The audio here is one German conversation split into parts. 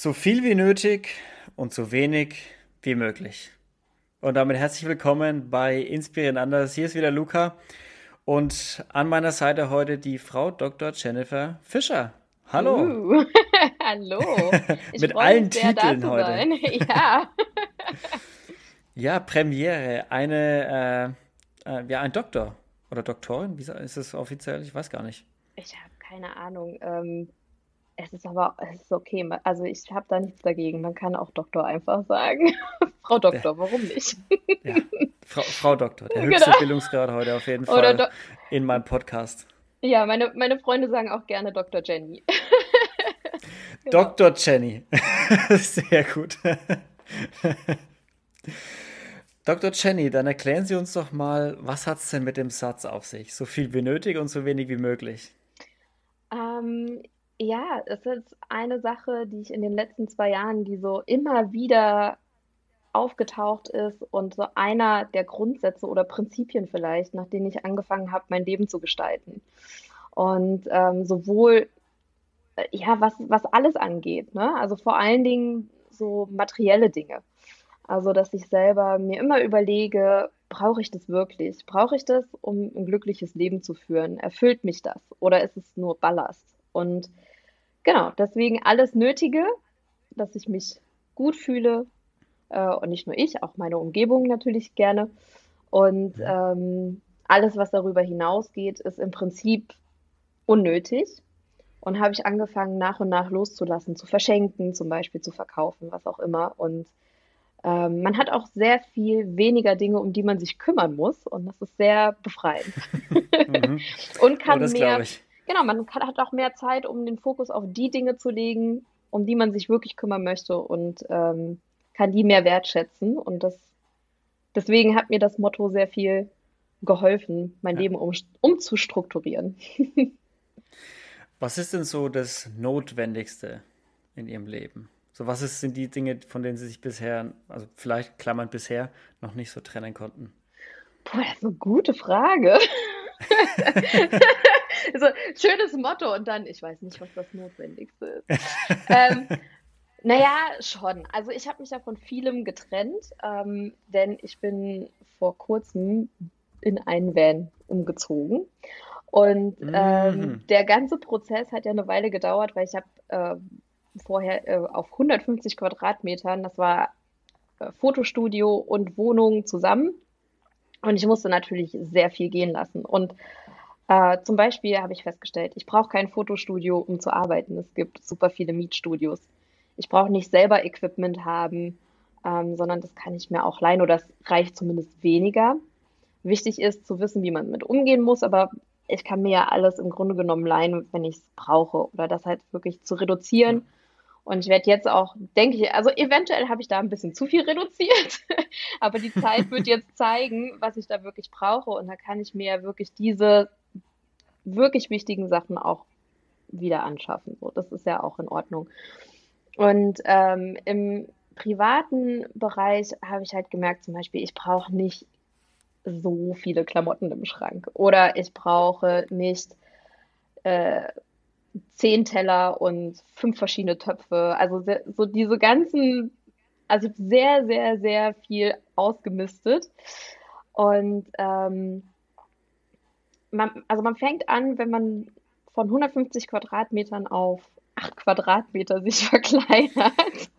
So viel wie nötig und so wenig wie möglich. Und damit herzlich willkommen bei Inspirieren Anders. Hier ist wieder Luca und an meiner Seite heute die Frau Dr. Jennifer Fischer. Hallo. Uh, hallo. Mit allen sehr, Titeln heute. Sein. Ja. ja, Premiere. Eine, äh, äh, ja, ein Doktor oder Doktorin. Wie ist es offiziell? Ich weiß gar nicht. Ich habe keine Ahnung. Ähm, es ist aber, es ist okay. Also ich habe da nichts dagegen. Man kann auch Doktor einfach sagen. Frau Doktor, warum nicht? ja. Frau, Frau, Doktor, der höchste genau. Bildungsgrad heute auf jeden Fall in meinem Podcast. Ja, meine, meine Freunde sagen auch gerne Dr. Jenny. genau. Dr. Jenny. Sehr gut. Dr. Jenny, dann erklären Sie uns doch mal, was hat es denn mit dem Satz auf sich? So viel wie nötig und so wenig wie möglich. Ähm, ja, es ist eine Sache, die ich in den letzten zwei Jahren, die so immer wieder aufgetaucht ist und so einer der Grundsätze oder Prinzipien vielleicht, nach denen ich angefangen habe, mein Leben zu gestalten. Und ähm, sowohl, äh, ja, was, was alles angeht, ne? Also vor allen Dingen so materielle Dinge. Also, dass ich selber mir immer überlege, brauche ich das wirklich? Brauche ich das, um ein glückliches Leben zu führen? Erfüllt mich das? Oder ist es nur Ballast? Und Genau, deswegen alles Nötige, dass ich mich gut fühle äh, und nicht nur ich, auch meine Umgebung natürlich gerne. Und ähm, alles, was darüber hinausgeht, ist im Prinzip unnötig. Und habe ich angefangen, nach und nach loszulassen, zu verschenken, zum Beispiel zu verkaufen, was auch immer. Und ähm, man hat auch sehr viel weniger Dinge, um die man sich kümmern muss. Und das ist sehr befreiend. Mhm. und kann oh, mehr, genau, man kann, hat auch mehr Zeit, um den Fokus auf die Dinge zu legen, um die man sich wirklich kümmern möchte und ähm, kann die mehr wertschätzen. Und das, deswegen hat mir das Motto sehr viel geholfen, mein ja. Leben um, umzustrukturieren. was ist denn so das Notwendigste in Ihrem Leben? So, was ist, sind die Dinge, von denen Sie sich bisher, also vielleicht klammern bisher, noch nicht so trennen konnten? Boah, das ist eine gute Frage. so, schönes Motto und dann, ich weiß nicht, was das Notwendigste ist. ähm, naja, schon. Also ich habe mich ja von vielem getrennt, ähm, denn ich bin vor kurzem in einen Van umgezogen. Und ähm, mhm. der ganze Prozess hat ja eine Weile gedauert, weil ich habe äh, vorher äh, auf 150 Quadratmetern, das war äh, Fotostudio und Wohnung zusammen. Und ich musste natürlich sehr viel gehen lassen. Und äh, zum Beispiel habe ich festgestellt, ich brauche kein Fotostudio, um zu arbeiten. Es gibt super viele Mietstudios. Ich brauche nicht selber Equipment haben, ähm, sondern das kann ich mir auch leihen oder das reicht zumindest weniger. Wichtig ist zu wissen, wie man damit umgehen muss, aber ich kann mir ja alles im Grunde genommen leihen, wenn ich es brauche oder das halt wirklich zu reduzieren. Und ich werde jetzt auch, denke ich, also eventuell habe ich da ein bisschen zu viel reduziert, aber die Zeit wird jetzt zeigen, was ich da wirklich brauche. Und da kann ich mir wirklich diese wirklich wichtigen Sachen auch wieder anschaffen. So, das ist ja auch in Ordnung. Und ähm, im privaten Bereich habe ich halt gemerkt, zum Beispiel, ich brauche nicht so viele Klamotten im Schrank oder ich brauche nicht äh, zehn Teller und fünf verschiedene Töpfe. Also so diese ganzen, also sehr, sehr, sehr viel ausgemistet. Und ähm, man, also man fängt an, wenn man von 150 Quadratmetern auf 8 Quadratmeter sich verkleinert.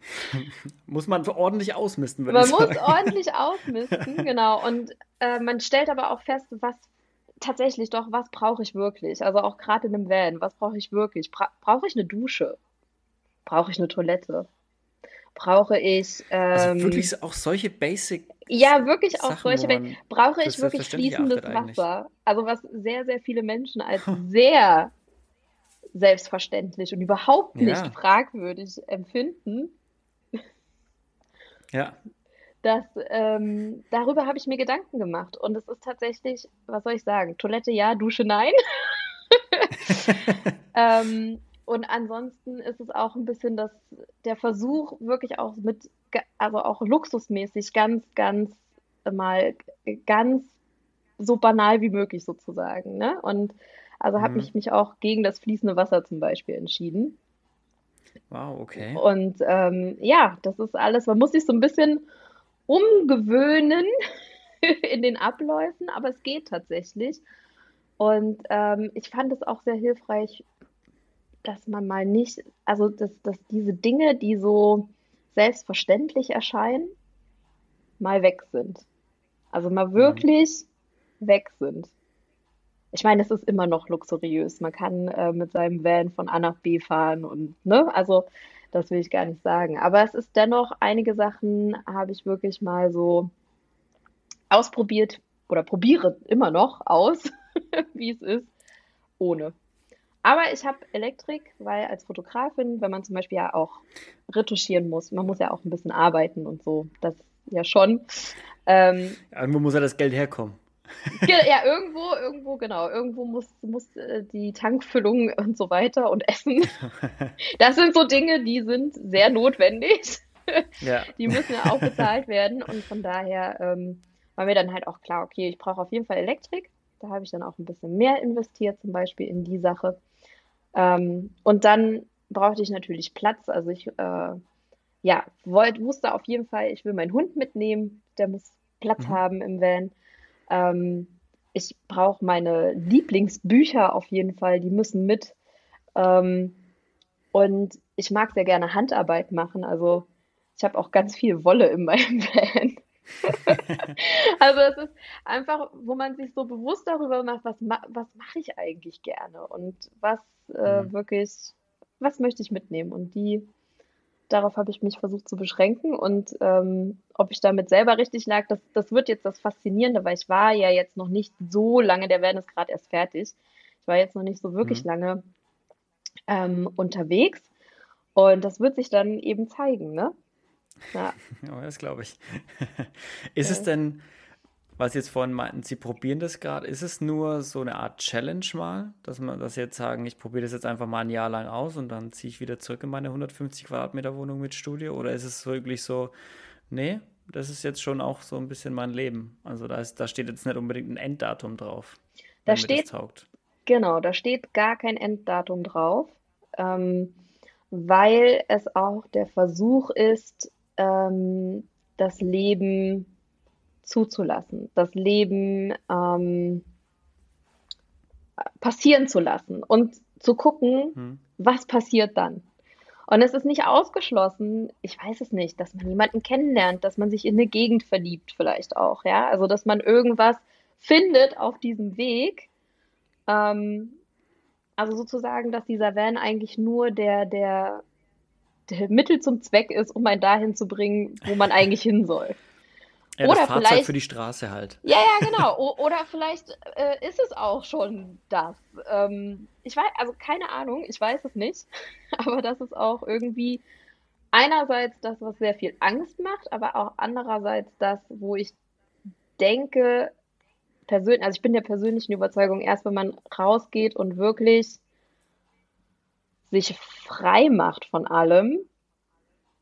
Muss man ordentlich ausmisten, würde man ich sagen. Man muss ordentlich ausmisten, genau. Und äh, man stellt aber auch fest, was tatsächlich doch, was brauche ich wirklich? Also auch gerade in einem Van, was brauche ich wirklich? Bra brauche ich eine Dusche? Brauche ich eine Toilette? Brauche ich. Also ähm, also wirklich auch solche Basic ja, wirklich auch Sachen, solche. Brauche ich wirklich fließendes Wasser? Also was sehr, sehr viele Menschen als sehr selbstverständlich und überhaupt nicht ja. fragwürdig empfinden. Ja. Das, ähm, darüber habe ich mir Gedanken gemacht. Und es ist tatsächlich, was soll ich sagen? Toilette ja, Dusche nein. ähm, und ansonsten ist es auch ein bisschen das, der Versuch, wirklich auch mit, also auch luxusmäßig ganz, ganz mal ganz so banal wie möglich sozusagen. Ne? Und also habe mhm. ich mich auch gegen das fließende Wasser zum Beispiel entschieden. Wow, okay. Und ähm, ja, das ist alles, man muss sich so ein bisschen umgewöhnen in den Abläufen, aber es geht tatsächlich. Und ähm, ich fand es auch sehr hilfreich, dass man mal nicht, also dass, dass diese Dinge, die so selbstverständlich erscheinen, mal weg sind. Also mal mhm. wirklich mhm. weg sind. Ich meine, es ist immer noch luxuriös. Man kann äh, mit seinem Van von A nach B fahren und, ne, also das will ich gar nicht sagen. Aber es ist dennoch, einige Sachen habe ich wirklich mal so ausprobiert oder probiere immer noch aus, wie es ist, ohne. Aber ich habe Elektrik, weil als Fotografin, wenn man zum Beispiel ja auch retuschieren muss, man muss ja auch ein bisschen arbeiten und so, das ja schon. Ähm, irgendwo muss ja das Geld herkommen. Ja, irgendwo, irgendwo, genau. Irgendwo muss, muss äh, die Tankfüllung und so weiter und Essen. Das sind so Dinge, die sind sehr notwendig. Ja. Die müssen ja auch bezahlt werden. Und von daher ähm, war mir dann halt auch klar, okay, ich brauche auf jeden Fall Elektrik. Da habe ich dann auch ein bisschen mehr investiert, zum Beispiel in die Sache. Ähm, und dann brauchte ich natürlich Platz. Also ich äh, ja, wollt, wusste auf jeden Fall, ich will meinen Hund mitnehmen. Der muss Platz mhm. haben im Van. Ähm, ich brauche meine Lieblingsbücher auf jeden Fall, die müssen mit. Ähm, und ich mag sehr gerne Handarbeit machen. Also ich habe auch ganz viel Wolle in meinem Van. also es ist einfach, wo man sich so bewusst darüber macht, was, was mache ich eigentlich gerne und was äh, mhm. wirklich, was möchte ich mitnehmen. Und die darauf habe ich mich versucht zu beschränken und ähm, ob ich damit selber richtig lag, das, das wird jetzt das Faszinierende, weil ich war ja jetzt noch nicht so lange, der Werden ist gerade erst fertig. Ich war jetzt noch nicht so wirklich mhm. lange ähm, unterwegs und das wird sich dann eben zeigen, ne? Ja, oh, das glaube ich. ist ja. es denn, was Sie jetzt vorhin meinten, Sie probieren das gerade. Ist es nur so eine Art Challenge mal, dass man das jetzt sagen, ich probiere das jetzt einfach mal ein Jahr lang aus und dann ziehe ich wieder zurück in meine 150 Quadratmeter Wohnung mit Studio? Oder ist es wirklich so, nee, das ist jetzt schon auch so ein bisschen mein Leben. Also da, ist, da steht jetzt nicht unbedingt ein Enddatum drauf. Da steht, genau, da steht gar kein Enddatum drauf, ähm, weil es auch der Versuch ist, ähm, das Leben zuzulassen, das Leben ähm, passieren zu lassen und zu gucken, hm. was passiert dann. Und es ist nicht ausgeschlossen, ich weiß es nicht, dass man jemanden kennenlernt, dass man sich in eine Gegend verliebt, vielleicht auch, ja. Also, dass man irgendwas findet auf diesem Weg. Ähm, also sozusagen, dass dieser Van eigentlich nur der, der, der Mittel zum Zweck ist, um einen dahin zu bringen, wo man eigentlich hin soll. Ja, oder Fahrzeug vielleicht für die Straße halt. Ja, ja, genau. O oder vielleicht äh, ist es auch schon das. Ähm, ich weiß, also keine Ahnung, ich weiß es nicht. Aber das ist auch irgendwie einerseits das, was sehr viel Angst macht, aber auch andererseits das, wo ich denke, persönlich, also ich bin der persönlichen Überzeugung, erst wenn man rausgeht und wirklich sich frei macht von allem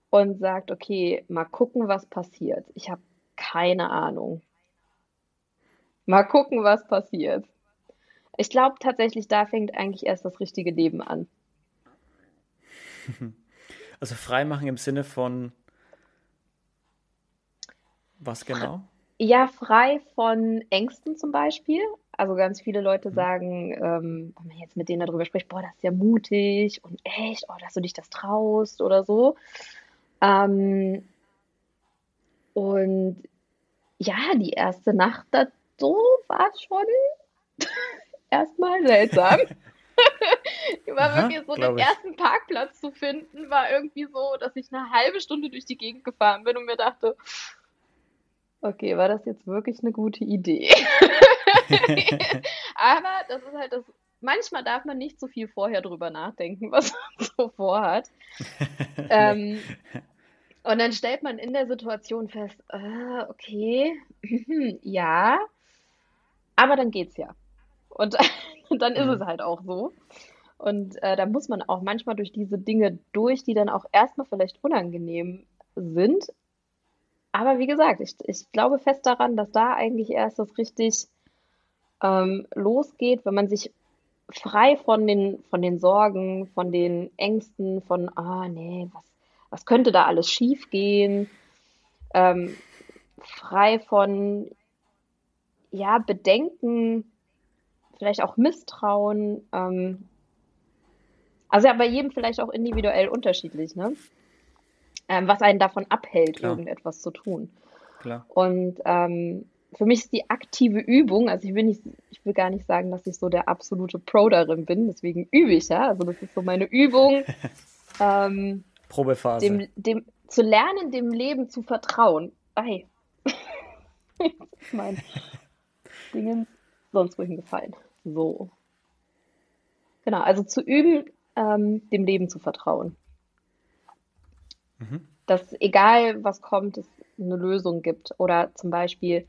und sagt, okay, mal gucken, was passiert. Ich habe keine Ahnung. Mal gucken, was passiert. Ich glaube tatsächlich, da fängt eigentlich erst das richtige Leben an. Also freimachen im Sinne von was genau? Ja, frei von Ängsten zum Beispiel. Also ganz viele Leute mhm. sagen, ähm, wenn man jetzt mit denen darüber spricht, boah, das ist ja mutig und echt, oh, dass du dich das traust oder so. Ähm, und ja, die erste Nacht dazu war schon erstmal seltsam. war Aha, wirklich so, den ich. ersten Parkplatz zu finden, war irgendwie so, dass ich eine halbe Stunde durch die Gegend gefahren bin und mir dachte, okay, war das jetzt wirklich eine gute Idee? Aber das ist halt das, manchmal darf man nicht so viel vorher drüber nachdenken, was man so vorhat. ähm, und dann stellt man in der Situation fest, äh, okay, ja, aber dann geht's ja. Und, dann ist mhm. es halt auch so. Und äh, da muss man auch manchmal durch diese Dinge durch, die dann auch erstmal vielleicht unangenehm sind. Aber wie gesagt, ich, ich glaube fest daran, dass da eigentlich erst das richtig ähm, losgeht, wenn man sich frei von den, von den Sorgen, von den Ängsten, von, ah, nee, was, was könnte da alles schiefgehen? Ähm, frei von, ja, Bedenken, vielleicht auch Misstrauen. Ähm, also ja, bei jedem vielleicht auch individuell unterschiedlich, ne? Ähm, was einen davon abhält, Klar. irgendetwas zu tun. Klar. Und ähm, für mich ist die aktive Übung, also ich will nicht, ich will gar nicht sagen, dass ich so der absolute Pro darin bin, deswegen übe ich ja. Also das ist so meine Übung. ähm, Probephase. Dem, dem, zu lernen, dem Leben zu vertrauen. Ei. mein Dingen sonst wohin gefallen. So. Genau, also zu üben, ähm, dem Leben zu vertrauen. Mhm. Dass egal was kommt, es eine Lösung gibt. Oder zum Beispiel,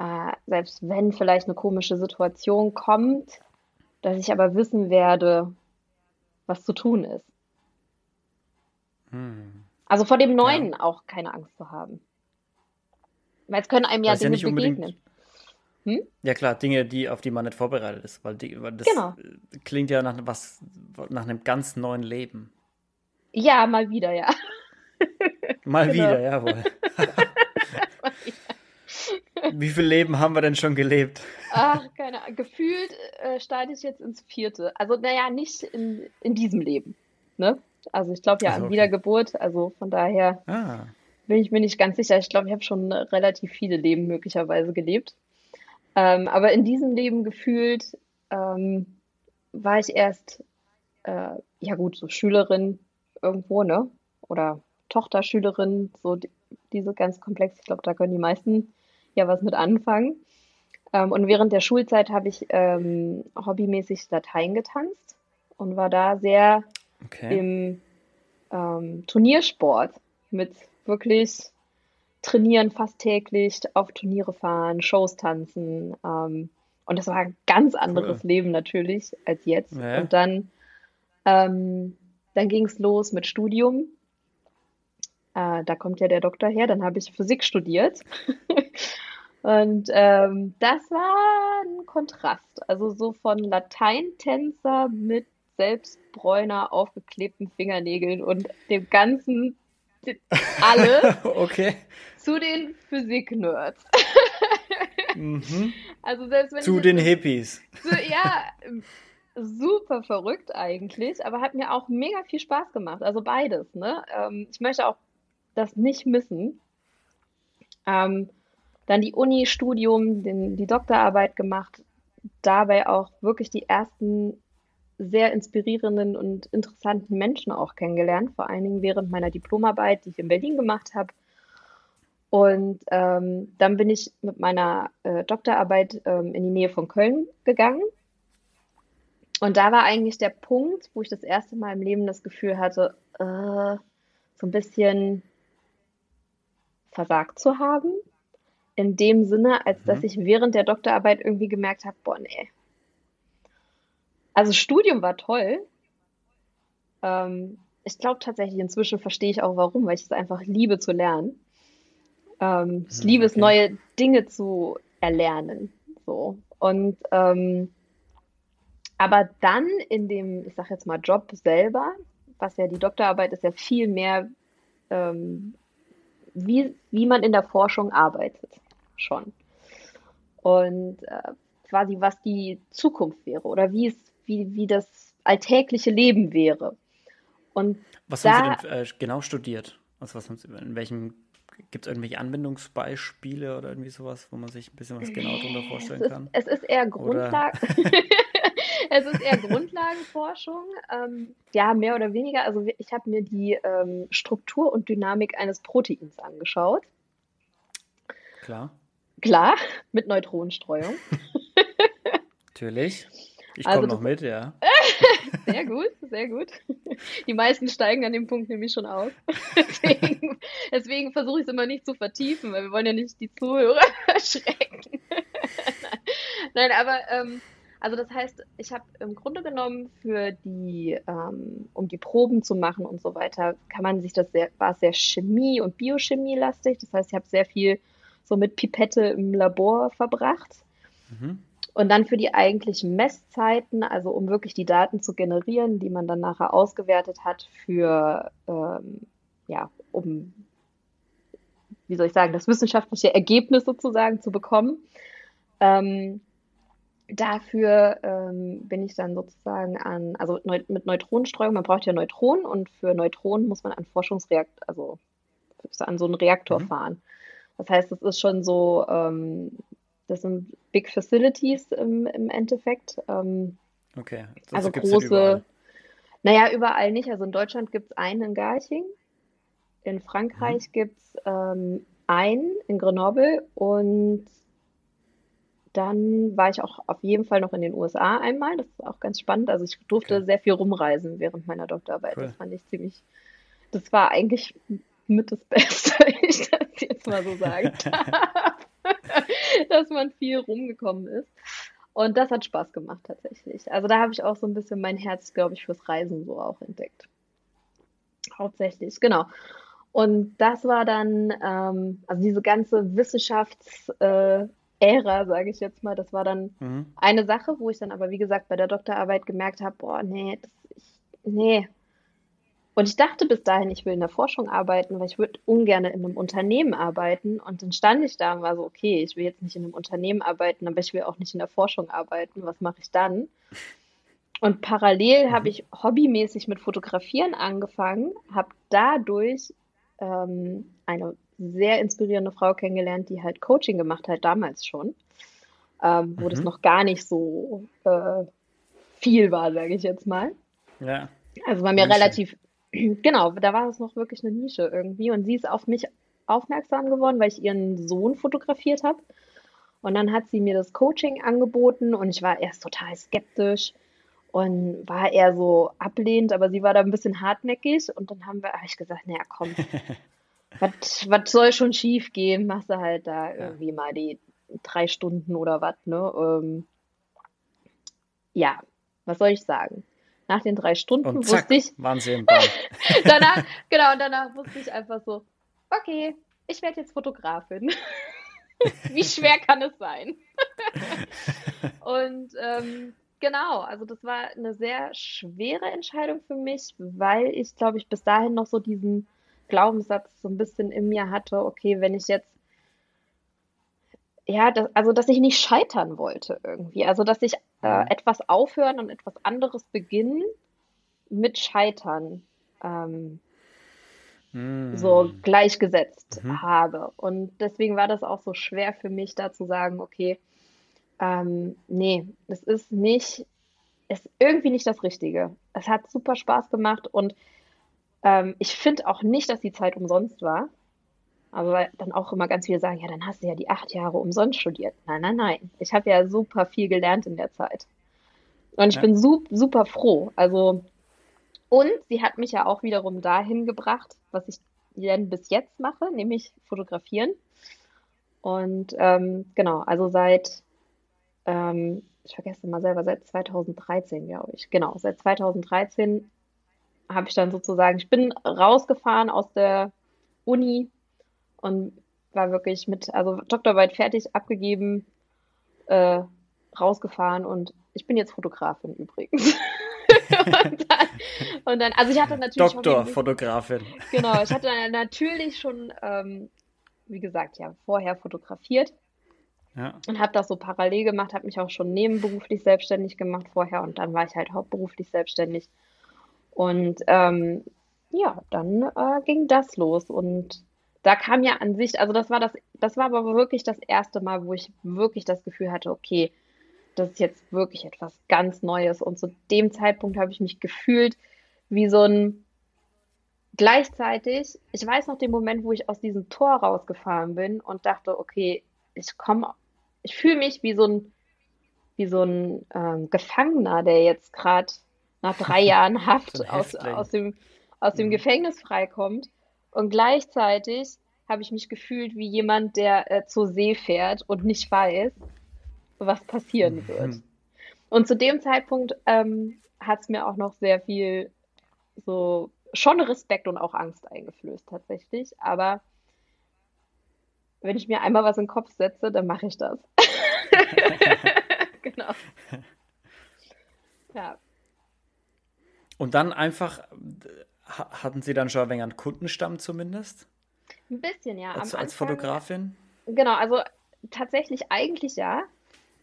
äh, selbst wenn vielleicht eine komische Situation kommt, dass ich aber wissen werde, was zu tun ist. Hm. Also vor dem Neuen ja. auch keine Angst zu haben. Weil es können einem ja Dinge ja begegnen. Hm? Ja klar, Dinge, die auf die man nicht vorbereitet ist, weil, die, weil das genau. klingt ja nach was nach einem ganz neuen Leben. Ja, mal wieder, ja. Mal genau. wieder, jawohl. Wie viel Leben haben wir denn schon gelebt? Ach, keine Ahnung. Gefühlt äh, starte ich jetzt ins vierte. Also, naja, nicht in, in diesem Leben. Ne? Also, ich glaube ja also, an okay. Wiedergeburt. Also, von daher ah. bin ich mir nicht ganz sicher. Ich glaube, ich habe schon relativ viele Leben möglicherweise gelebt. Ähm, aber in diesem Leben gefühlt ähm, war ich erst, äh, ja gut, so Schülerin irgendwo, ne? Oder Tochterschülerin, so die, diese ganz komplex. Ich glaube, da können die meisten ja was mit anfangen. Ähm, und während der Schulzeit habe ich ähm, hobbymäßig Latein getanzt und war da sehr okay. im ähm, Turniersport mit wirklich trainieren fast täglich, auf Turniere fahren, Shows tanzen. Ähm, und das war ein ganz anderes cool. Leben natürlich als jetzt. Ja. Und dann, ähm, dann ging es los mit Studium. Äh, da kommt ja der Doktor her. Dann habe ich Physik studiert. Und ähm, das war ein Kontrast. Also so von Lateintänzer mit selbstbräuner, aufgeklebten Fingernägeln und dem ganzen alle okay. zu den Physik-Nerds. mhm. Also selbst wenn zu den Hippies. So, ja, super verrückt eigentlich, aber hat mir auch mega viel Spaß gemacht. Also beides. Ne? Ähm, ich möchte auch das nicht missen. Ähm, dann die Uni-Studium, die Doktorarbeit gemacht, dabei auch wirklich die ersten sehr inspirierenden und interessanten Menschen auch kennengelernt, vor allen Dingen während meiner Diplomarbeit, die ich in Berlin gemacht habe. Und ähm, dann bin ich mit meiner äh, Doktorarbeit ähm, in die Nähe von Köln gegangen. Und da war eigentlich der Punkt, wo ich das erste Mal im Leben das Gefühl hatte, äh, so ein bisschen versagt zu haben in dem Sinne, als dass mhm. ich während der Doktorarbeit irgendwie gemerkt habe, boah, nee. Also Studium war toll. Ähm, ich glaube tatsächlich, inzwischen verstehe ich auch warum, weil ich es einfach liebe zu lernen. Ähm, ich mhm, liebe okay. es, neue Dinge zu erlernen. So. Und ähm, aber dann in dem, ich sage jetzt mal, Job selber, was ja die Doktorarbeit ist ja viel mehr, ähm, wie, wie man in der Forschung arbeitet schon. Und äh, quasi, was die Zukunft wäre oder wie es, wie, wie das alltägliche Leben wäre. Und was da, haben Sie denn äh, genau studiert? Also was haben Sie, in welchem Gibt es irgendwelche Anwendungsbeispiele oder irgendwie sowas, wo man sich ein bisschen was genau darunter vorstellen es kann? es ist eher Grundlage. es ist eher Grundlagenforschung. Ähm, ja, mehr oder weniger. Also ich habe mir die ähm, Struktur und Dynamik eines Proteins angeschaut. Klar. Klar, mit Neutronenstreuung. Natürlich. Ich komme also noch mit, ja. sehr gut, sehr gut. Die meisten steigen an dem Punkt nämlich schon aus. deswegen, deswegen versuche ich es immer nicht zu vertiefen, weil wir wollen ja nicht die Zuhörer erschrecken. Nein, aber ähm, also das heißt, ich habe im Grunde genommen für die, ähm, um die Proben zu machen und so weiter, kann man sich das sehr, war sehr Chemie und Biochemie lastig. Das heißt, ich habe sehr viel so mit Pipette im Labor verbracht. Mhm. Und dann für die eigentlichen Messzeiten, also um wirklich die Daten zu generieren, die man dann nachher ausgewertet hat, für, ähm, ja, um, wie soll ich sagen, das wissenschaftliche Ergebnis sozusagen zu bekommen. Ähm, dafür ähm, bin ich dann sozusagen an, also neu, mit Neutronenstreuung, man braucht ja Neutronen und für Neutronen muss man an Forschungsreaktor, also an so einen Reaktor mhm. fahren. Das heißt, es ist schon so, ähm, das sind Big Facilities im, im Endeffekt. Ähm, okay. Das also große. Überall. Naja, überall nicht. Also in Deutschland gibt es einen in Garching. In Frankreich mhm. gibt es ähm, einen in Grenoble und dann war ich auch auf jeden Fall noch in den USA einmal. Das ist auch ganz spannend. Also ich durfte okay. sehr viel rumreisen während meiner Doktorarbeit. Cool. Das fand ich ziemlich. Das war eigentlich mit das Beste, wenn ich das jetzt mal so sagen darf. dass man viel rumgekommen ist. Und das hat Spaß gemacht tatsächlich. Also da habe ich auch so ein bisschen mein Herz, glaube ich, fürs Reisen so auch entdeckt. Hauptsächlich, genau. Und das war dann, ähm, also diese ganze Wissenschaftsära, äh, sage ich jetzt mal, das war dann mhm. eine Sache, wo ich dann aber, wie gesagt, bei der Doktorarbeit gemerkt habe, boah, nee, das, ich, nee, und ich dachte bis dahin, ich will in der Forschung arbeiten, weil ich würde ungern in einem Unternehmen arbeiten. Und dann stand ich da und war so, okay, ich will jetzt nicht in einem Unternehmen arbeiten, aber ich will auch nicht in der Forschung arbeiten. Was mache ich dann? Und parallel mhm. habe ich hobbymäßig mit Fotografieren angefangen, habe dadurch ähm, eine sehr inspirierende Frau kennengelernt, die halt Coaching gemacht hat, damals schon, ähm, wo mhm. das noch gar nicht so äh, viel war, sage ich jetzt mal. Ja. Also war mir relativ Genau, da war es noch wirklich eine Nische irgendwie. Und sie ist auf mich aufmerksam geworden, weil ich ihren Sohn fotografiert habe. Und dann hat sie mir das Coaching angeboten und ich war erst total skeptisch und war eher so ablehnend, aber sie war da ein bisschen hartnäckig und dann haben wir, habe ich gesagt, naja, komm, was soll schon schief gehen? Machst du halt da irgendwie mal die drei Stunden oder was, ne? Ähm, ja, was soll ich sagen? Nach den drei Stunden und zack, wusste ich. Waren sie im Ball. danach, genau, und danach wusste ich einfach so, okay, ich werde jetzt Fotografin. Wie schwer kann es sein? und ähm, genau, also das war eine sehr schwere Entscheidung für mich, weil ich, glaube ich, bis dahin noch so diesen Glaubenssatz so ein bisschen in mir hatte, okay, wenn ich jetzt ja, das, also dass ich nicht scheitern wollte irgendwie. Also dass ich äh, mhm. etwas aufhören und etwas anderes beginnen mit Scheitern ähm, mm. so gleichgesetzt mhm. habe. Und deswegen war das auch so schwer für mich, da zu sagen, okay, ähm, nee, es ist nicht, ist irgendwie nicht das Richtige. Es hat super Spaß gemacht und ähm, ich finde auch nicht, dass die Zeit umsonst war. Aber dann auch immer ganz viele sagen, ja, dann hast du ja die acht Jahre umsonst studiert. Nein, nein, nein. Ich habe ja super viel gelernt in der Zeit. Und ich ja. bin super, super froh. Also, und sie hat mich ja auch wiederum dahin gebracht, was ich denn bis jetzt mache, nämlich fotografieren. Und ähm, genau, also seit, ähm, ich vergesse mal selber, seit 2013, glaube ich. Genau, seit 2013 habe ich dann sozusagen, ich bin rausgefahren aus der Uni und war wirklich mit, also Doktorarbeit fertig, abgegeben, äh, rausgefahren und ich bin jetzt Fotografin übrigens. und, dann, und, dann, also ich hatte natürlich. Doktorfotografin. Genau, ich hatte natürlich schon, ähm, wie gesagt, ja, vorher fotografiert. Ja. Und habe das so parallel gemacht, habe mich auch schon nebenberuflich selbstständig gemacht vorher und dann war ich halt hauptberuflich selbstständig. Und ähm, ja, dann äh, ging das los und da kam ja an sich, also das war das, das war aber wirklich das erste Mal, wo ich wirklich das Gefühl hatte, okay, das ist jetzt wirklich etwas ganz Neues. Und zu dem Zeitpunkt habe ich mich gefühlt wie so ein gleichzeitig, ich weiß noch den Moment, wo ich aus diesem Tor rausgefahren bin und dachte, okay, ich komme, ich fühle mich wie so ein, wie so ein ähm, Gefangener, der jetzt gerade nach drei Jahren Haft aus, aus dem, aus dem mhm. Gefängnis freikommt und gleichzeitig habe ich mich gefühlt wie jemand, der äh, zur See fährt und nicht weiß, was passieren mhm. wird. Und zu dem Zeitpunkt ähm, hat es mir auch noch sehr viel so schon Respekt und auch Angst eingeflößt tatsächlich. Aber wenn ich mir einmal was in den Kopf setze, dann mache ich das. genau. Ja. Und dann einfach, hatten Sie dann schon ein wenig einen Kundenstamm zumindest? Ein bisschen, ja. Als, als Fotografin? Genau, also tatsächlich eigentlich ja.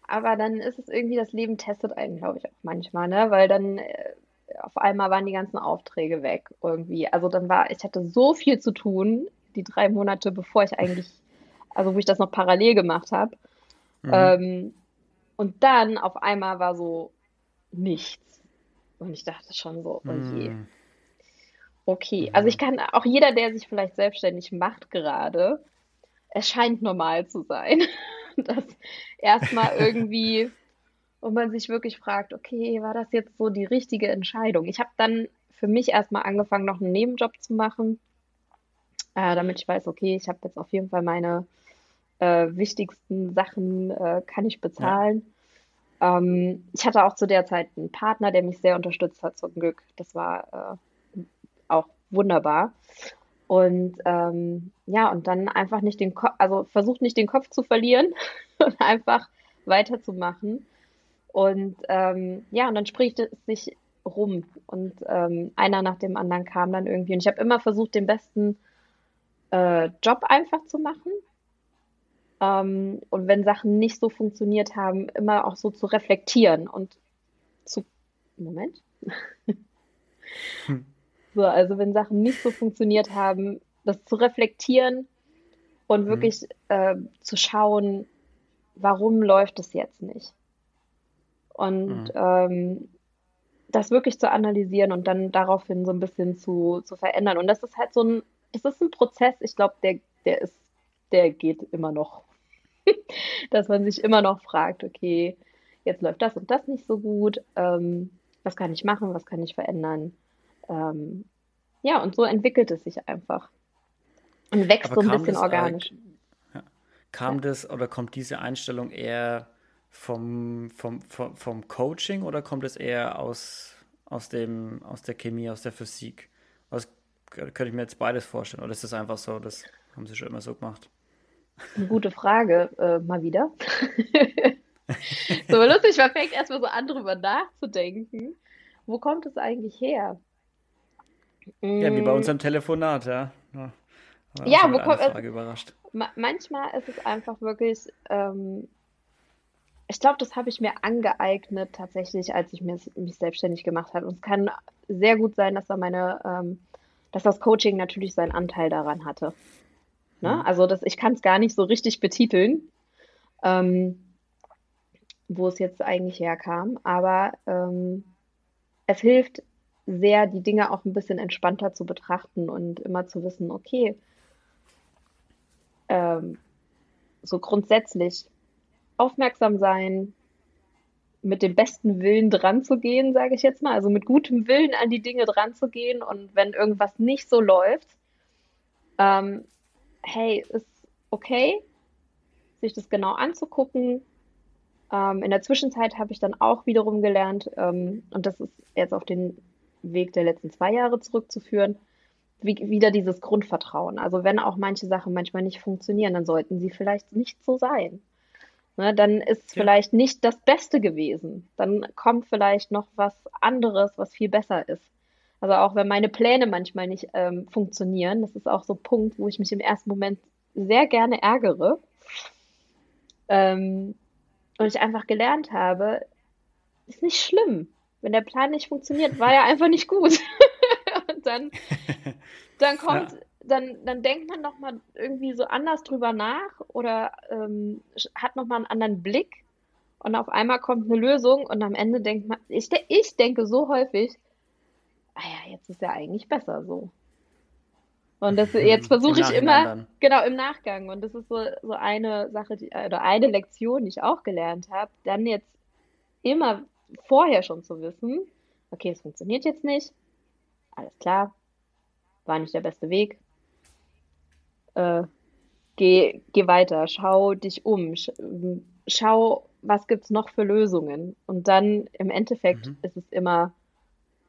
Aber dann ist es irgendwie, das Leben testet einen, glaube ich, auch manchmal, ne? Weil dann äh, auf einmal waren die ganzen Aufträge weg irgendwie. Also dann war, ich hatte so viel zu tun, die drei Monate, bevor ich eigentlich, also wo ich das noch parallel gemacht habe. Mhm. Ähm, und dann auf einmal war so nichts. Und ich dachte schon so, oh je. Mhm. Okay, also ich kann auch jeder, der sich vielleicht selbstständig macht gerade, es scheint normal zu sein, dass erstmal irgendwie und man sich wirklich fragt, okay, war das jetzt so die richtige Entscheidung? Ich habe dann für mich erstmal angefangen, noch einen Nebenjob zu machen, äh, damit ich weiß, okay, ich habe jetzt auf jeden Fall meine äh, wichtigsten Sachen, äh, kann ich bezahlen. Ja. Ähm, ich hatte auch zu der Zeit einen Partner, der mich sehr unterstützt hat, zum Glück. Das war äh, auch wunderbar. Und ähm, ja, und dann einfach nicht den Kopf, also versucht nicht den Kopf zu verlieren und einfach weiterzumachen. Und ähm, ja, und dann spricht es sich rum. Und ähm, einer nach dem anderen kam dann irgendwie. Und ich habe immer versucht, den besten äh, Job einfach zu machen. Ähm, und wenn Sachen nicht so funktioniert haben, immer auch so zu reflektieren und zu. Moment. hm. So, also wenn Sachen nicht so funktioniert haben, das zu reflektieren und hm. wirklich äh, zu schauen, warum läuft es jetzt nicht? Und mhm. ähm, das wirklich zu analysieren und dann daraufhin so ein bisschen zu, zu verändern. Und das ist halt so ein, es ist ein Prozess, ich glaube, der, der ist, der geht immer noch. Dass man sich immer noch fragt, okay, jetzt läuft das und das nicht so gut, ähm, was kann ich machen, was kann ich verändern? Ähm, ja, und so entwickelt es sich einfach. Und wächst Aber so ein bisschen das, organisch. Äh. Kam ja. das oder kommt diese Einstellung eher vom, vom, vom, vom Coaching oder kommt es eher aus, aus, dem, aus der Chemie, aus der Physik? Was könnte ich mir jetzt beides vorstellen? Oder ist das einfach so, das haben Sie schon immer so gemacht? Eine gute Frage, äh, mal wieder. so lustig, man fängt erstmal so an, drüber nachzudenken. Wo kommt es eigentlich her? Ja, wie bei mm. unserem Telefonat, ja. Ja, ja wo kommt es? Überrascht. Manchmal ist es einfach wirklich ähm, ich glaube, das habe ich mir angeeignet tatsächlich, als ich mich, mich selbstständig gemacht habe. Und es kann sehr gut sein, dass da meine, ähm, dass das Coaching natürlich seinen Anteil daran hatte. Ne? Mhm. Also das, ich kann es gar nicht so richtig betiteln, ähm, wo es jetzt eigentlich herkam. Aber ähm, es hilft sehr, die Dinge auch ein bisschen entspannter zu betrachten und immer zu wissen, okay, ähm, so grundsätzlich aufmerksam sein, mit dem besten Willen dran zu gehen, sage ich jetzt mal, also mit gutem Willen an die Dinge dran zu gehen und wenn irgendwas nicht so läuft, ähm, hey, ist okay, sich das genau anzugucken. Ähm, in der Zwischenzeit habe ich dann auch wiederum gelernt, ähm, und das ist jetzt auf den Weg der letzten zwei Jahre zurückzuführen, wie, wieder dieses Grundvertrauen. Also wenn auch manche Sachen manchmal nicht funktionieren, dann sollten sie vielleicht nicht so sein ne, dann ist es ja. vielleicht nicht das Beste gewesen. Dann kommt vielleicht noch was anderes, was viel besser ist. Also auch wenn meine Pläne manchmal nicht ähm, funktionieren, das ist auch so ein Punkt, wo ich mich im ersten Moment sehr gerne ärgere. Ähm, und ich einfach gelernt habe, ist nicht schlimm. Wenn der Plan nicht funktioniert, war er einfach nicht gut. und dann, dann kommt ja dann, dann denkt man nochmal irgendwie so anders drüber nach oder ähm, hat nochmal einen anderen Blick und auf einmal kommt eine Lösung und am Ende denkt man, ich, ich denke so häufig, ah ja, jetzt ist ja eigentlich besser so. Und das, jetzt versuche ich immer, dann. genau, im Nachgang. Und das ist so, so eine Sache, die, oder eine Lektion, die ich auch gelernt habe, dann jetzt immer vorher schon zu wissen, okay, es funktioniert jetzt nicht, alles klar, war nicht der beste Weg, äh, geh, geh weiter, schau dich um, schau, was gibt es noch für Lösungen. Und dann im Endeffekt mhm. ist es immer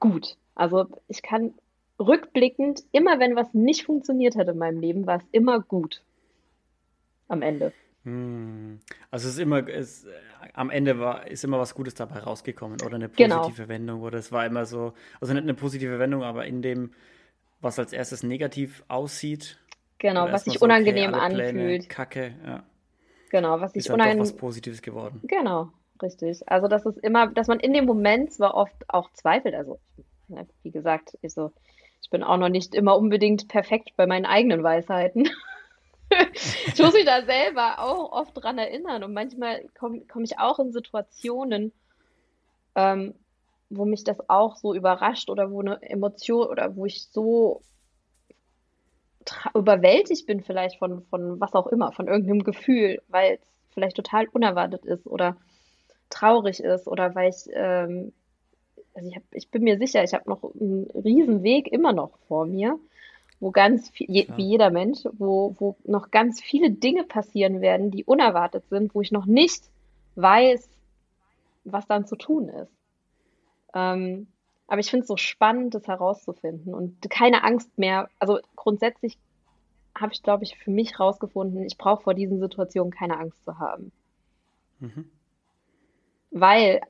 gut. Also ich kann rückblickend, immer wenn was nicht funktioniert hat in meinem Leben, war es immer gut. Am Ende. Hm. Also es ist immer, es, am Ende war, ist immer was Gutes dabei rausgekommen oder eine Genau, positive Wendung oder es war immer so, also nicht eine positive Wendung, aber in dem, was als erstes negativ aussieht genau, was sich so, okay, unangenehm Pläne, anfühlt. Kacke, ja, Genau, was sich ist dann doch was unangenehm, Positives geworden. genau, richtig. Also das ist immer, dass man in dem Moment zwar oft auch zweifelt, also wie gesagt, ich so, ich bin auch noch nicht immer unbedingt perfekt bei meinen eigenen Weisheiten. Ich muss mich da selber auch oft dran erinnern und manchmal komme komm ich auch in Situationen, ähm, wo mich das auch so überrascht oder wo eine Emotion oder wo ich so überwältigt bin vielleicht von, von was auch immer, von irgendeinem Gefühl, weil es vielleicht total unerwartet ist oder traurig ist oder weil ich, ähm, also ich hab, ich bin mir sicher, ich habe noch einen riesen Weg immer noch vor mir, wo ganz viel, je, wie jeder Mensch, wo, wo noch ganz viele Dinge passieren werden, die unerwartet sind, wo ich noch nicht weiß, was dann zu tun ist. Ähm, aber ich finde es so spannend, das herauszufinden und keine Angst mehr. Also grundsätzlich habe ich, glaube ich, für mich herausgefunden, ich brauche vor diesen Situationen keine Angst zu haben, Mhm. weil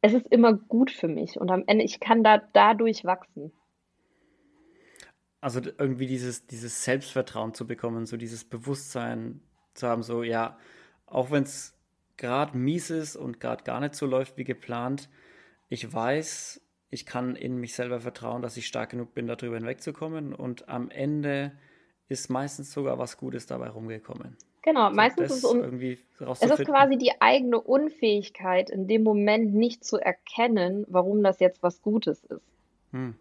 es ist immer gut für mich und am Ende, ich kann da dadurch wachsen. Also irgendwie dieses, dieses Selbstvertrauen zu bekommen, so dieses Bewusstsein zu haben, so ja, auch wenn es gerade mies ist und gerade gar nicht so läuft wie geplant, ich weiß, ich kann in mich selber vertrauen, dass ich stark genug bin, darüber hinwegzukommen und am Ende ist meistens sogar was Gutes dabei rumgekommen. Genau, So meistens ist es um, es ist quasi die eigene Unfähigkeit, in dem Moment nicht zu erkennen, warum das jetzt was Gutes ist. Hm.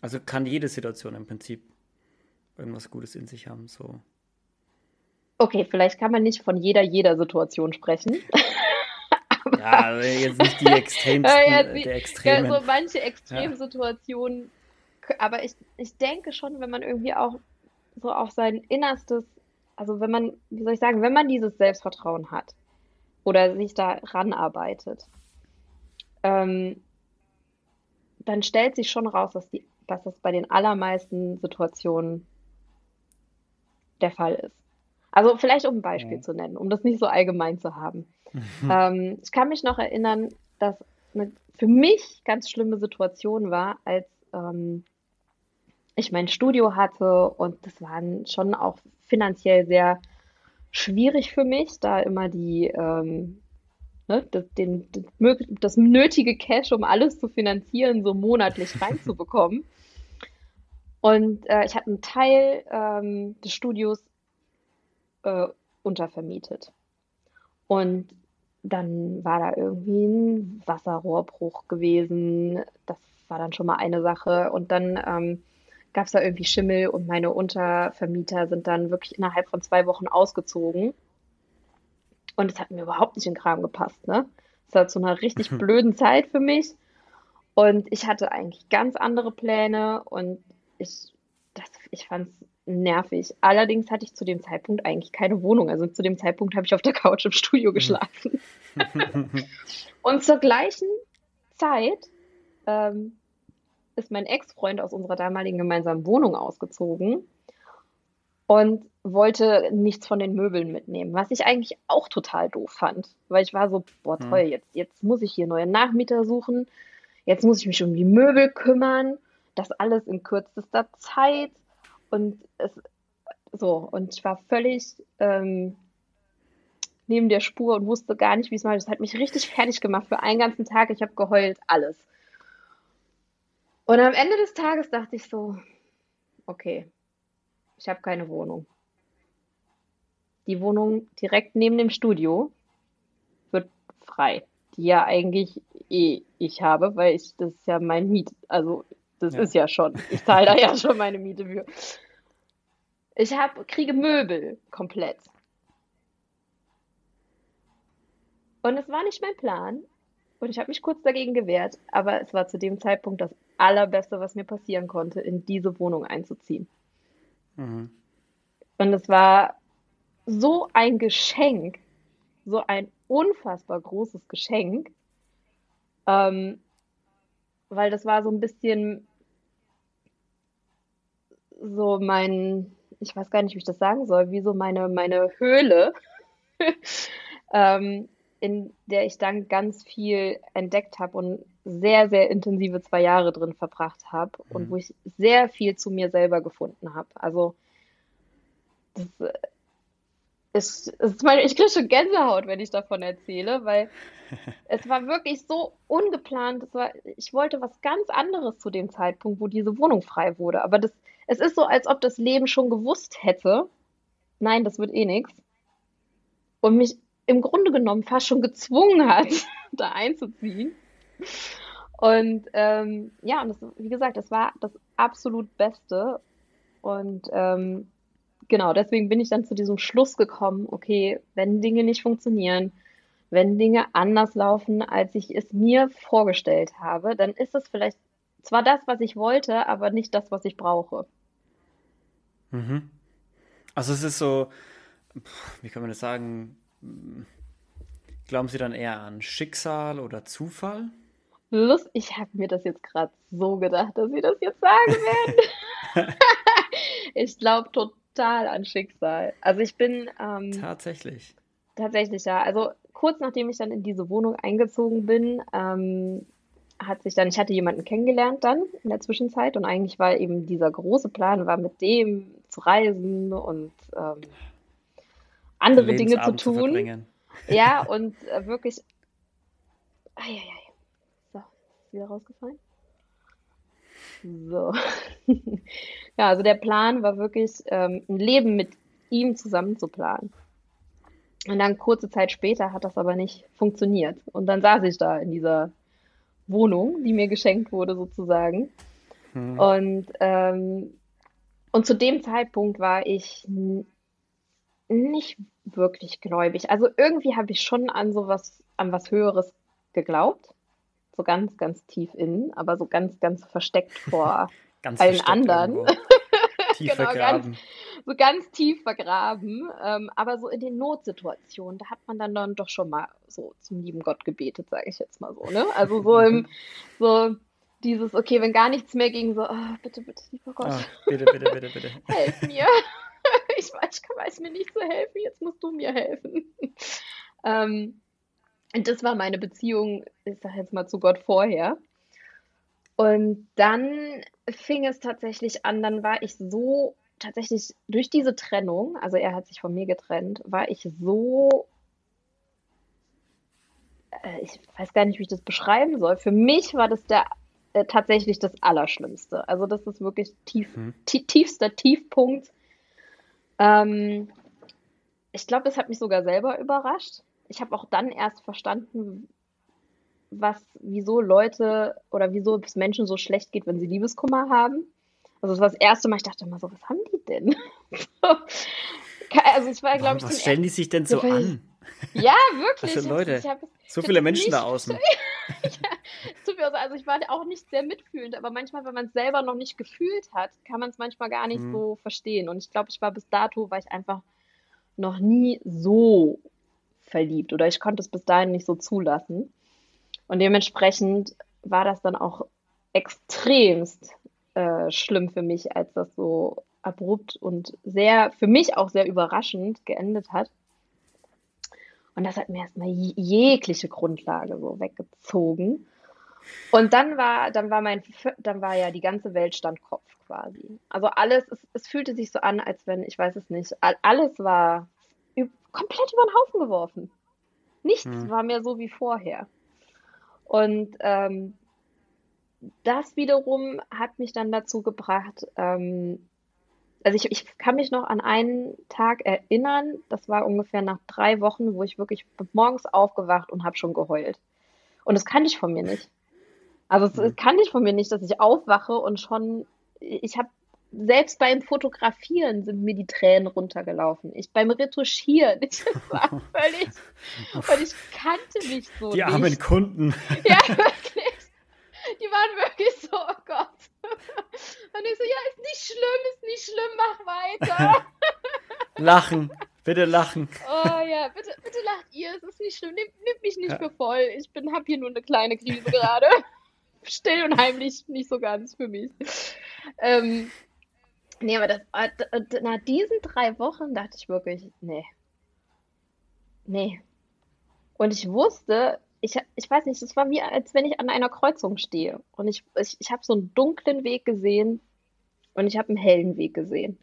Also kann jede Situation im Prinzip irgendwas Gutes in sich haben, so. Okay, vielleicht kann man nicht von jeder, jeder Situation sprechen. Ja, also jetzt nicht die Ja, extremsten ja, äh, sie, der ja, so Extremen. manche Ja. Extremsituationen, k- aber ich, ich denke schon, wenn man irgendwie auch so auf sein Innerstes, also wenn man, wie soll ich sagen, wenn man dieses Selbstvertrauen hat oder sich da ranarbeitet, ähm, dann stellt sich schon raus, dass die, dass das bei den allermeisten Situationen der Fall ist. Also vielleicht um ein Beispiel Mhm. zu nennen, um das nicht so allgemein zu haben. Ähm, ich kann mich noch erinnern, dass eine für mich ganz schlimme Situation war, als ähm, ich mein Studio hatte und das war schon auch finanziell sehr schwierig für mich, da immer die, ähm, ne, das, den, das nötige Cash, um alles zu finanzieren, so monatlich reinzubekommen. Und äh, ich hatte einen Teil ähm, des Studios äh, untervermietet. Und dann war da irgendwie ein Wasserrohrbruch gewesen. Das war dann schon mal eine Sache. Und dann ähm, gab es da irgendwie Schimmel und meine Untervermieter sind dann wirklich innerhalb von zwei Wochen ausgezogen. Und es hat mir überhaupt nicht in den Kram gepasst, ne? Es war zu einer richtig blöden Zeit für mich. Und ich hatte eigentlich ganz andere Pläne und ich, das, ich fand es nervig. Allerdings hatte ich zu dem Zeitpunkt eigentlich keine Wohnung. Also zu dem Zeitpunkt habe ich auf der Couch im Studio geschlafen. Und zur gleichen Zeit ähm, ist mein Ex-Freund aus unserer damaligen gemeinsamen Wohnung ausgezogen und wollte nichts von den Möbeln mitnehmen, was ich eigentlich auch total doof fand, weil ich war so, boah, toll, Hm. jetzt, jetzt muss ich hier neue Nachmieter suchen, jetzt muss ich mich um die Möbel kümmern, das alles in kürzester Zeit und es so, und ich war völlig ähm, neben der Spur und wusste gar nicht, wie es mal. Das hat mich richtig fertig gemacht für einen ganzen Tag. Ich habe geheult, alles. Und am Ende des Tages dachte ich so, okay, ich habe keine Wohnung. Die Wohnung direkt neben dem Studio wird frei, die ja eigentlich eh ich habe, weil ich das ist ja mein Miet, also das Ja. ist ja schon, ich zahle da ja schon meine Miete für. Ich hab, kriege Möbel komplett. Und es war nicht mein Plan. Und ich habe mich kurz dagegen gewehrt, aber es war zu dem Zeitpunkt das Allerbeste, was mir passieren konnte, in diese Wohnung einzuziehen. Mhm. Und es war so ein Geschenk, so ein unfassbar großes Geschenk, ähm, weil das war so ein bisschen so mein, ich weiß gar nicht, wie ich das sagen soll, wie so meine, meine Höhle, ähm, in der ich dann ganz viel entdeckt habe und sehr, sehr intensive zwei Jahre drin verbracht habe mhm. und wo ich sehr viel zu mir selber gefunden habe. Also das ist, ist meine, ich kriege schon Gänsehaut, wenn ich davon erzähle, weil es war wirklich so ungeplant. War, ich wollte was ganz anderes zu dem Zeitpunkt, wo diese Wohnung frei wurde. Aber das, es ist so, als ob das Leben schon gewusst hätte, nein, das wird eh nichts. Und mich im Grunde genommen fast schon gezwungen hat, da einzuziehen. Und ähm, ja, und das, wie gesagt, das war das absolut Beste. Und ähm, genau, deswegen bin ich dann zu diesem Schluss gekommen, okay, wenn Dinge nicht funktionieren, wenn Dinge anders laufen, als ich es mir vorgestellt habe, dann ist es vielleicht zwar das, was ich wollte, aber nicht das, was ich brauche. Mhm. Also es ist so, wie kann man das sagen, Glauben Sie dann eher an Schicksal oder Zufall? Lust, ich habe mir das jetzt gerade so gedacht, dass Sie das jetzt sagen werden. ich glaube total an Schicksal. Also ich bin. Ähm, tatsächlich. Tatsächlich, ja. Also kurz nachdem ich dann in diese Wohnung eingezogen bin, ähm, hat sich dann, ich hatte jemanden kennengelernt dann in der Zwischenzeit und eigentlich war eben dieser große Plan, war mit dem zu reisen und ähm, andere Dinge zu tun. Zu ja, und äh, wirklich. Eieiei. So, ist wieder rausgefallen. So. ja, also der Plan war wirklich, ähm, ein Leben mit ihm zusammen zu planen. Und dann kurze Zeit später hat das aber nicht funktioniert. Und dann saß ich da in dieser Wohnung, die mir geschenkt wurde, sozusagen. Hm. Und, ähm, und zu dem Zeitpunkt war ich nicht wirklich gläubig. Also irgendwie habe ich schon an sowas, an was Höheres geglaubt. So ganz, ganz tief innen, aber so ganz, ganz versteckt vor ganz allen anderen. tief genau, vergraben. Ganz, so ganz tief vergraben. Ähm, aber so in den Notsituationen, da hat man dann, dann doch schon mal so zum lieben Gott gebetet, sage ich jetzt mal so. Ne? Also so im, so dieses, okay, wenn gar nichts mehr ging, so, oh, bitte, bitte, lieber Gott. Oh, bitte, bitte, bitte, bitte. Helf mir. Ich, weiß, ich weiß mir nicht zu helfen, jetzt musst du mir helfen. ähm, das war meine Beziehung, ich sag jetzt mal zu Gott vorher. Und dann fing es tatsächlich an, dann war ich so tatsächlich durch diese Trennung, also er hat sich von mir getrennt, war ich so, äh, ich weiß gar nicht, wie ich das beschreiben soll. Für mich war das der äh, tatsächlich das Allerschlimmste. Also das ist wirklich tief, hm. tiefster Tiefpunkt ähm, ich glaube, das hat mich sogar selber überrascht. Ich habe auch dann erst verstanden, was, wieso Leute oder wieso es Menschen so schlecht geht, wenn sie Liebeskummer haben. Also das war das erste Mal, ich dachte immer so, was haben die denn? also ich war, glaube ich, was stellen die sich denn so an? Ja, wirklich. Also Leute, ich hab, so viele Menschen da außen. ja, also ich war auch nicht sehr mitfühlend, aber manchmal, wenn man es selber noch nicht gefühlt hat, kann man es manchmal gar nicht mhm. so verstehen. Und ich glaube, ich war bis dato, war ich einfach noch nie so verliebt oder ich konnte es bis dahin nicht so zulassen. Und dementsprechend war das dann auch extremst äh, schlimm für mich, als das so abrupt und sehr, für mich auch sehr überraschend geendet hat. Und das hat mir erstmal jegliche Grundlage so weggezogen. Und dann war, dann war mein, dann war ja die ganze Welt stand Kopf quasi. Also alles, es, es fühlte sich so an, als wenn, ich weiß es nicht, alles war komplett über den Haufen geworfen. Nichts hm. war mehr so wie vorher. Und ähm, das wiederum hat mich dann dazu gebracht, ähm, also ich, ich kann mich noch an einen Tag erinnern, das war ungefähr nach drei Wochen, wo ich wirklich morgens aufgewacht und habe schon geheult. Und das kann ich von mir nicht. Also es mhm. kann ich von mir nicht, dass ich aufwache und schon, ich habe selbst beim Fotografieren sind mir die Tränen runtergelaufen. Ich beim Retuschieren, ich war völlig, und ich kannte mich so Die nicht. armen Kunden. Ja, wirklich. Die waren wirklich so, oh Gott. Und ich so, ja, ist nicht schlimm, ist nicht schlimm, mach weiter. lachen, bitte lachen. Oh ja, bitte, bitte lacht ihr, es ist nicht schlimm, nehmt, nehmt mich nicht ja. für voll. Ich bin, hab hier nur eine kleine Krise gerade. Still und heimlich, nicht so ganz für mich. Ähm, nee, aber das, äh, nach diesen drei Wochen dachte ich wirklich, nee. nee. Und ich wusste, ich, ich weiß nicht, es war wie, als wenn ich an einer Kreuzung stehe. Und ich, ich, ich habe so einen dunklen Weg gesehen und ich habe einen hellen Weg gesehen.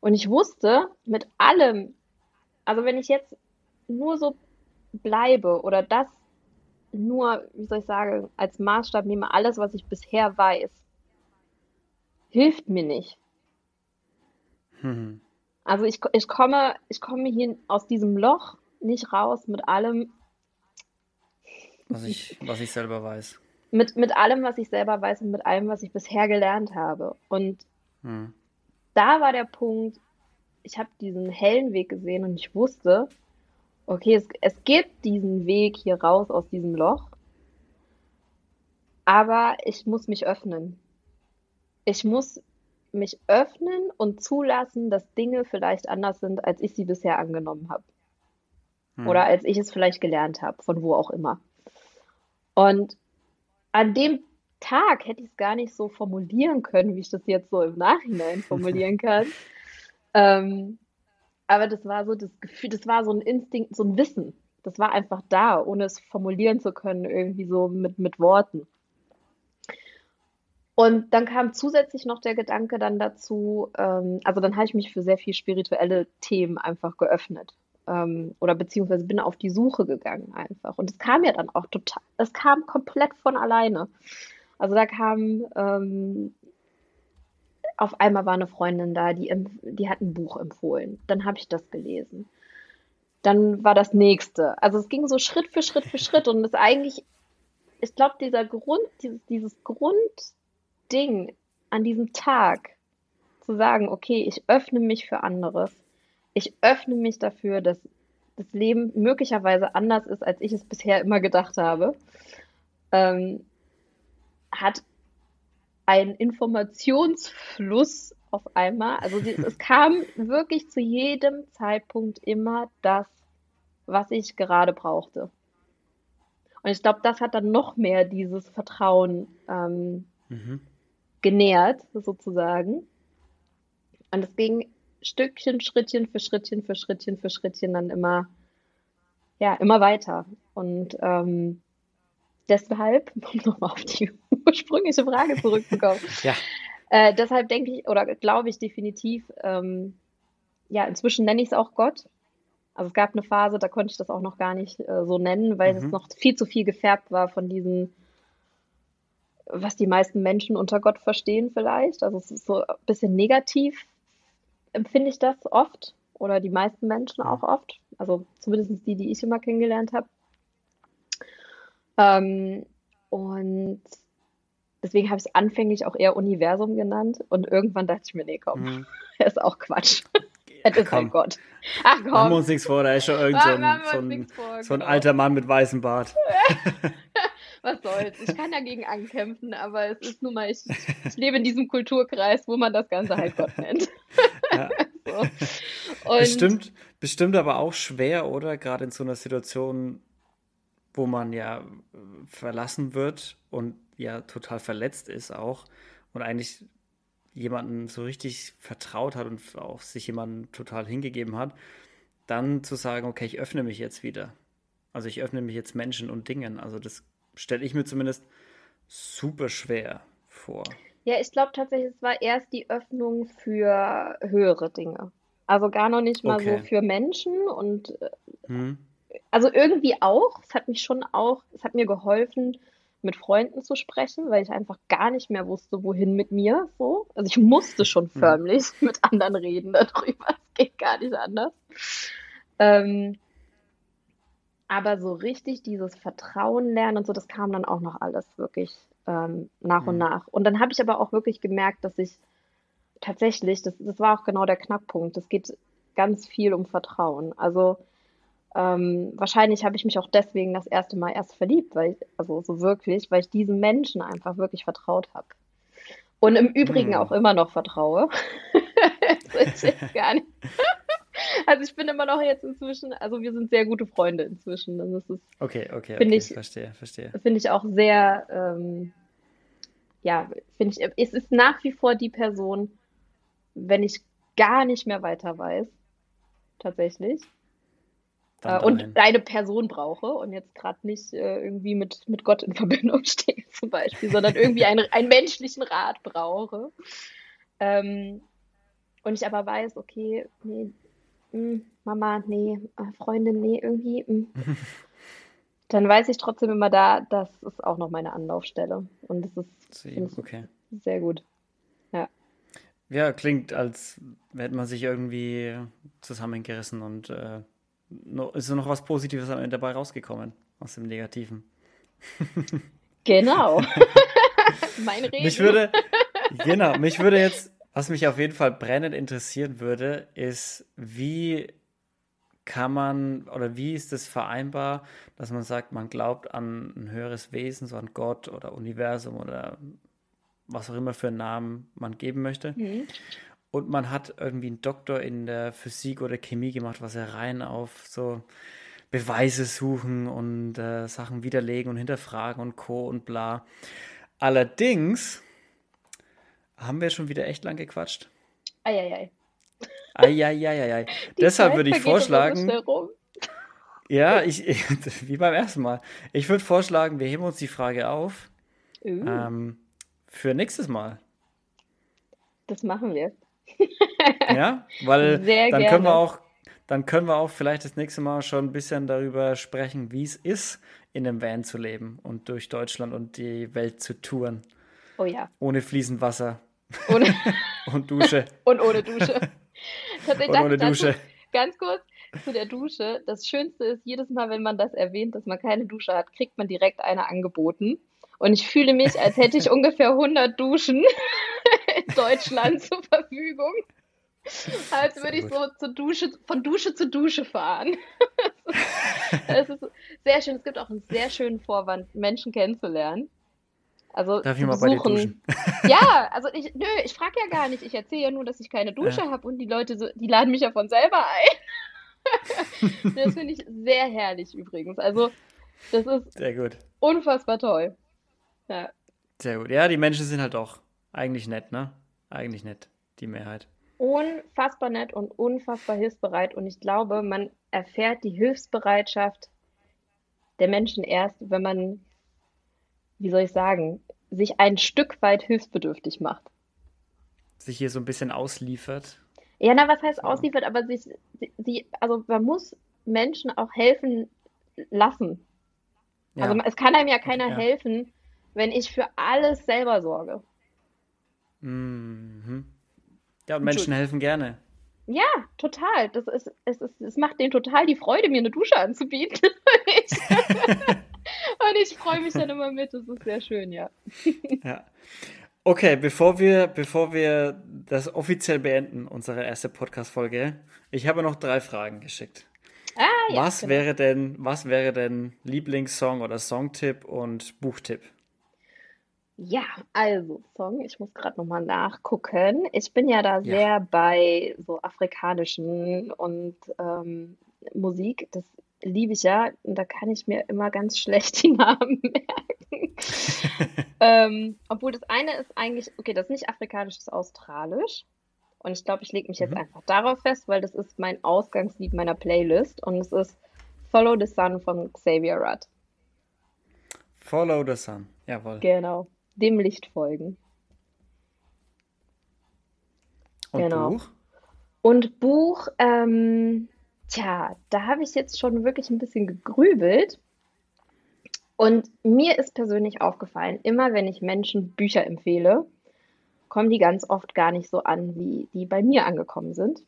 Und ich wusste, mit allem, also wenn ich jetzt nur so bleibe oder das nur, wie soll ich sagen, als Maßstab nehme, alles, was ich bisher weiß, hilft mir nicht. Mhm. Also ich, ich, komme, ich komme hier aus diesem Loch nicht raus mit allem, was ich, was ich selber weiß. Mit, mit allem, was ich selber weiß und mit allem, was ich bisher gelernt habe. Und hm. da war der Punkt, ich habe diesen hellen Weg gesehen und ich wusste, okay, es, es gibt diesen Weg hier raus aus diesem Loch, aber ich muss mich öffnen. Ich muss mich öffnen und zulassen, dass Dinge vielleicht anders sind, als ich sie bisher angenommen habe. Hm. Oder als ich es vielleicht gelernt habe, von wo auch immer. Und an dem Tag hätte ich es gar nicht so formulieren können, wie ich das jetzt so im Nachhinein formulieren kann. ähm, aber das war so das Gefühl, das war so ein Instinkt, so ein Wissen. Das war einfach da, ohne es formulieren zu können, irgendwie so mit, mit Worten. Und dann kam zusätzlich noch der Gedanke dann dazu, ähm, also dann habe ich mich für sehr viel spirituelle Themen einfach geöffnet ähm, oder beziehungsweise bin auf die Suche gegangen einfach. Und es kam ja dann auch total, es kam komplett von alleine. Also da kam, ähm, auf einmal war eine Freundin da, die, die hat ein Buch empfohlen. Dann habe ich das gelesen. Dann war das nächste. Also es ging so Schritt für Schritt für Schritt und es eigentlich, ich glaube, dieser Grund, dieses, dieses Grundding an diesem Tag, zu sagen, okay, ich öffne mich für anderes, ich öffne mich dafür, dass das Leben möglicherweise anders ist, als ich es bisher immer gedacht habe, ähm, hat einen Informationsfluss auf einmal. Also es kam wirklich zu jedem Zeitpunkt immer das, was ich gerade brauchte. Und ich glaube, das hat dann noch mehr dieses Vertrauen ähm, mhm. genährt, sozusagen. Und es ging Stückchen, Schrittchen für Schrittchen für Schrittchen für Schrittchen dann immer, ja, immer weiter. Und ähm, deshalb, um nochmal auf die ursprüngliche Frage zurückzukommen, ja. äh, deshalb denke ich oder glaube ich definitiv, ähm, ja, inzwischen nenne ich es auch Gott. Also es gab eine Phase, da konnte ich das auch noch gar nicht äh, so nennen, weil mhm. es noch viel zu viel gefärbt war von diesen, was die meisten Menschen unter Gott verstehen vielleicht. Also es ist so ein bisschen negativ empfinde ich das oft oder die meisten Menschen auch oft. Also zumindest die, die ich immer kennengelernt habe. Ähm, und deswegen habe ich es anfänglich auch eher Universum genannt und irgendwann dachte ich mir, nee, komm, mhm. ist auch Quatsch. Es ist halt Gott. Ach komm. Machen wir uns nichts vor, da ist schon irgend so ein, so ein, vor, so ein genau. alter Mann mit weißem Bart. was soll's. Ich kann dagegen ankämpfen, aber es ist nun mal, ich, ich lebe in diesem Kulturkreis, wo man das Ganze halt Gott nennt. Ja. so. bestimmt, bestimmt aber auch schwer, oder? Gerade in so einer Situation, wo man ja verlassen wird und ja total verletzt ist auch und eigentlich jemanden so richtig vertraut hat und auch sich jemanden total hingegeben hat, dann zu sagen, okay, ich öffne mich jetzt wieder. Also ich öffne mich jetzt Menschen und Dingen. Also das stelle ich mir zumindest super schwer vor. Ja, ich glaube tatsächlich, es war erst die Öffnung für höhere Dinge. Also gar noch nicht mal okay. so für Menschen und äh, hm. also irgendwie auch. Es hat mich schon auch, es hat mir geholfen, mit Freunden zu sprechen, weil ich einfach gar nicht mehr wusste, wohin mit mir. So. Also ich musste schon hm. förmlich hm. mit anderen reden darüber. Es geht gar nicht anders. Ähm, aber so richtig dieses Vertrauen lernen und so, das kam dann auch noch alles wirklich ähm, nach mhm. und nach. Und dann habe ich aber auch wirklich gemerkt, dass ich tatsächlich, das, das war auch genau der Knackpunkt, es geht ganz viel um Vertrauen. Also ähm, wahrscheinlich habe ich mich auch deswegen das erste Mal erst verliebt, weil ich, also so wirklich, weil ich diesen Menschen einfach wirklich vertraut habe. Und im Übrigen mhm. auch immer noch vertraue. das ist gar nicht. Also ich bin immer noch jetzt inzwischen, also wir sind sehr gute Freunde inzwischen. Und das ist, okay, okay, okay, ich, verstehe, verstehe. Finde ich auch sehr, ähm, ja, finde ich, es ist nach wie vor die Person, wenn ich gar nicht mehr weiter weiß, tatsächlich. äh, und eine Person brauche und jetzt gerade nicht äh, irgendwie mit, mit Gott in Verbindung stehe zum Beispiel, sondern irgendwie einen, einen menschlichen Rat brauche. Ähm, und ich aber weiß, okay, nee, Mama, nee, äh, Freundin, nee, irgendwie. Hm. dann weiß ich trotzdem immer da, das ist auch noch meine Anlaufstelle. Und das ist okay. sehr gut. Ja. Ja, klingt, als hätte man sich irgendwie zusammengerissen und äh, ist noch was Positives dabei rausgekommen aus dem Negativen. Genau. mein Reden. Mich würde, genau, mich würde jetzt, was mich auf jeden Fall brennend interessieren würde, ist, wie kann man oder wie ist es vereinbar, dass man sagt, man glaubt an ein höheres Wesen, so an Gott oder Universum oder was auch immer für einen Namen man geben möchte. Mhm. Und man hat irgendwie einen Doktor in der Physik oder Chemie gemacht, was er rein auf so Beweise suchen und äh, Sachen widerlegen und hinterfragen und Co. und bla. Allerdings haben wir schon wieder echt lang gequatscht. Eieiei. Eieieiei. Deshalb würde ich vorschlagen. Ja, ich, wie beim ersten Mal. Ich würde vorschlagen, wir heben uns die Frage auf. Uh. Ähm, für nächstes Mal. Das machen wir. ja, weil Sehr dann gerne. können wir auch, dann können wir auch vielleicht das nächste Mal schon ein bisschen darüber sprechen, wie es ist, in einem Van zu leben und durch Deutschland und die Welt zu touren. Oh ja. Ohne fließend Wasser. Ohne und Dusche. und ohne Dusche. Tatsächlich und ohne Dusche. ganz kurz zu der Dusche. Das Schönste ist, jedes Mal, wenn man das erwähnt, dass man keine Dusche hat, kriegt man direkt eine angeboten. Und ich fühle mich, als hätte ich ungefähr 100 Duschen in Deutschland zur Verfügung. Als würde ich so zur Dusche, von Dusche zu Dusche fahren. Es ist sehr schön. Es gibt auch einen sehr schönen Vorwand, Menschen kennenzulernen. Also Darf ich mal bei dir duschen? Ja, also ich, nö, ich frage ja gar nicht. Ich erzähle ja nur, dass ich keine Dusche ja. habe und die Leute, so, die laden mich ja von selber ein. das finde ich sehr herrlich übrigens. Also das ist sehr gut. unfassbar toll. Ja. Sehr gut. Ja, die Menschen sind halt auch eigentlich nett, ne? Eigentlich nett, die Mehrheit. Unfassbar nett und unfassbar hilfsbereit. Und ich glaube, man erfährt die Hilfsbereitschaft der Menschen erst, wenn man wie soll ich sagen, sich ein Stück weit hilfsbedürftig macht. Sich hier so ein bisschen ausliefert. Ja, na, was heißt so. ausliefert, aber sich, sie, also man muss Menschen auch helfen lassen. Ja. Also es kann einem ja keiner ja. helfen, wenn ich für alles selber sorge. Mhm. Ja, und Menschen helfen gerne. Ja, total. Das ist, es, ist, es macht denen total die Freude, mir eine Dusche anzubieten. Und ich freue mich dann immer mit. Das ist sehr schön, ja. Ja. Okay, bevor wir, bevor wir das offiziell beenden, unsere erste Podcast-Folge, ich habe noch drei Fragen geschickt. Ah, ja, was genau. wäre denn, was wäre denn Lieblingssong oder Songtipp und Buchtipp? Ja, also Song, ich muss gerade nochmal nachgucken. Ich bin ja da ja. sehr bei so afrikanischen und ähm, Musik. Das liebe ich ja. Und da kann ich mir immer ganz schlecht die Namen merken. ähm, obwohl das eine ist eigentlich, okay, das ist nicht afrikanisch, das ist australisch. Und ich glaube, ich lege mich jetzt mhm. einfach darauf fest, weil das ist mein Ausgangslied meiner Playlist. Und es ist Follow the Sun von Xavier Rudd. Follow the Sun, jawohl. Genau, dem Licht folgen. Und genau. Buch? Und Buch, ähm, Tja, da habe ich jetzt schon wirklich ein bisschen gegrübelt. Und mir ist persönlich aufgefallen, immer wenn ich Menschen Bücher empfehle, kommen die ganz oft gar nicht so an, wie die bei mir angekommen sind. Und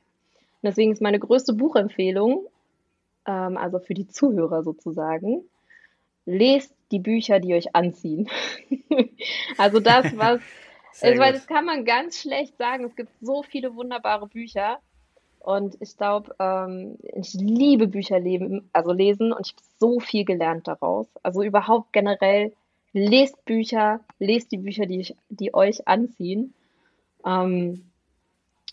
deswegen ist meine größte Buchempfehlung, ähm, also für die Zuhörer sozusagen, lest die Bücher, die euch anziehen. also das, was, also, weil das kann man ganz schlecht sagen. Es gibt so viele wunderbare Bücher, und ich glaube, ähm, ich liebe Bücher leben, also lesen und ich habe so viel gelernt daraus. Also überhaupt generell, lest Bücher, lest die Bücher, die, ich, die euch anziehen. Ähm,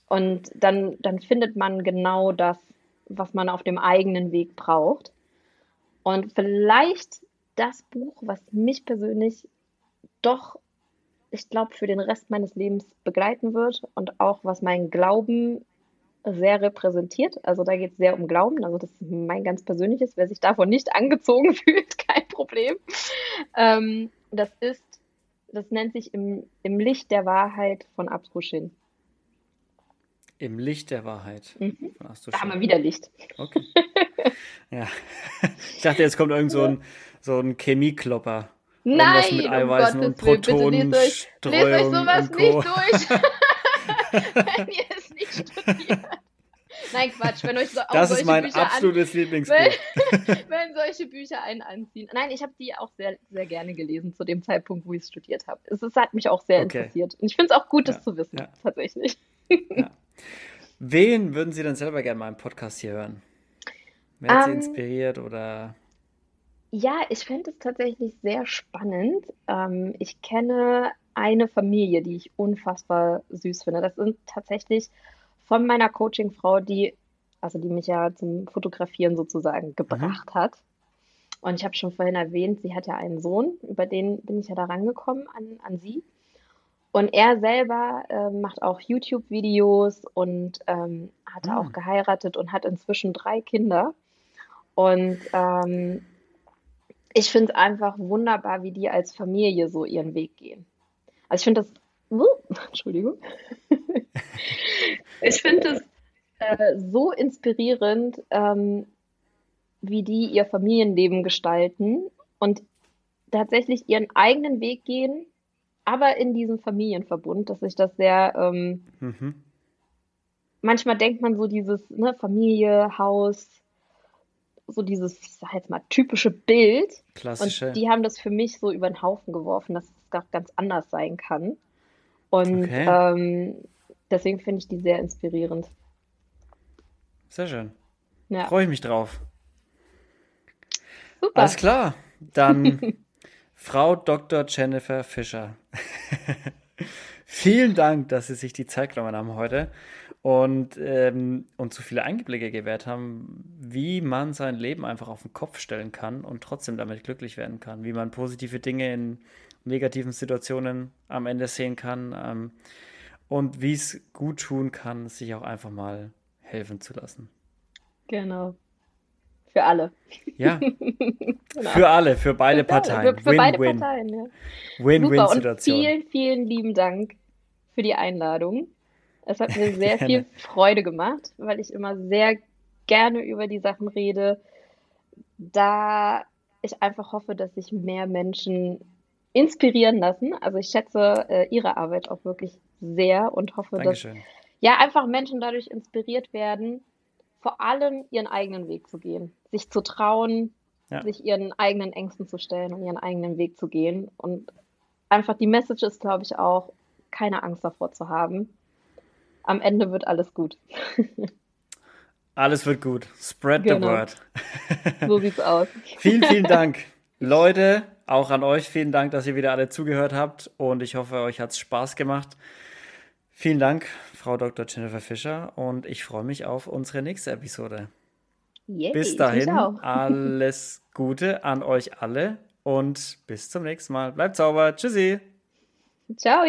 und dann, dann findet man genau das, was man auf dem eigenen Weg braucht. Und vielleicht das Buch, was mich persönlich doch, ich glaube, für den Rest meines Lebens begleiten wird und auch was meinen Glauben sehr repräsentiert. Also da geht es sehr um Glauben. Also das ist mein ganz persönliches. Wer sich davon nicht angezogen fühlt, kein Problem. Ähm, das ist, das nennt sich im, im Licht der Wahrheit von Abstrushin. Im Licht der Wahrheit. Mhm. Da haben wir wieder Licht. Okay. ja. Ich dachte, jetzt kommt irgend so ein, so ein Chemieklopper. Nein, mit Eiweißen um und Protonen. Lest euch, lest euch sowas nicht durch. Wenn ihr es nicht studiert. Nein, Quatsch, wenn euch so auch Das ist mein Bücher absolutes Lieblingsbuch. Wenn, wenn, solche Bücher einen anziehen. Nein, ich habe die auch sehr, sehr gerne gelesen zu dem Zeitpunkt, wo ich es studiert habe. Es, es, hat mich auch sehr okay. interessiert. Und ich finde es auch gut, das ja, zu wissen, ja. tatsächlich. Ja. Wen würden Sie denn selber gerne mal im Podcast hier hören? Wer hat um, Sie ähm, inspiriert oder? Ja, ich fände es tatsächlich sehr spannend. Ähm, ich kenne eine Familie, die ich unfassbar süß finde. Das sind tatsächlich von meiner Coaching-Frau, die, also die mich ja zum Fotografieren sozusagen mhm. gebracht mhm. hat. Und ich habe schon vorhin erwähnt, sie hat ja einen Sohn, über den bin ich ja da rangekommen an, an sie. Und er selber äh, macht auch YouTube-Videos und ähm, hat mhm. auch geheiratet und hat inzwischen drei Kinder. Und ähm, ich finde es einfach wunderbar, wie die als Familie so ihren Weg gehen. Also ich finde das, uh, Entschuldigung, ich finde es äh, so inspirierend, ähm, wie die ihr Familienleben gestalten und tatsächlich ihren eigenen Weg gehen, aber in diesem Familienverbund, dass ich das sehr, ähm, mhm. manchmal denkt man so dieses ne, Familie, Haus, so dieses, ich sag jetzt mal, typische Bild. Klassische. Und die haben das für mich so über den Haufen geworfen, dass auch ganz anders sein kann. Und okay. ähm, deswegen finde ich die sehr inspirierend. Sehr schön. Ja. Freue ich mich drauf. Super. Alles klar. Dann Frau Dr. Jennifer Fischer. Vielen Dank, dass Sie sich die Zeit genommen haben heute und ähm, uns so viele Einblicke gewährt haben, wie man sein Leben einfach auf den Kopf stellen kann und trotzdem damit glücklich werden kann, wie man positive Dinge in negativen Situationen am Ende sehen kann ähm, und wie es gut tun kann, sich auch einfach mal helfen zu lassen. Genau. Für alle. Ja. genau. Für alle, für beide Parteien. Für, für beide Parteien, ja. Win-win-Situation. Vielen, vielen lieben Dank für die Einladung. Es hat mir sehr viel Freude gemacht, weil ich immer sehr gerne über die Sachen rede, da ich einfach hoffe, dass sich mehr Menschen inspirieren lassen. Also ich schätze äh, Ihre Arbeit auch wirklich sehr und hoffe, Dankeschön. dass ja einfach Menschen dadurch inspiriert werden, vor allem ihren eigenen Weg zu gehen, sich zu trauen, ja. sich ihren eigenen Ängsten zu stellen und ihren eigenen Weg zu gehen. Und einfach die Message ist, glaube ich, auch, keine Angst davor zu haben. Am Ende wird alles gut. alles wird gut. Spread genau. the word. so sieht's aus. vielen, vielen Dank. Leute, auch an euch vielen Dank, dass ihr wieder alle zugehört habt und ich hoffe, euch hat es Spaß gemacht. Vielen Dank, Frau Dr. Jennifer Fischer und ich freue mich auf unsere nächste Episode. Yay, bis dahin, alles Gute an euch alle und bis zum nächsten Mal. Bleibt sauber. Tschüssi. Ciao.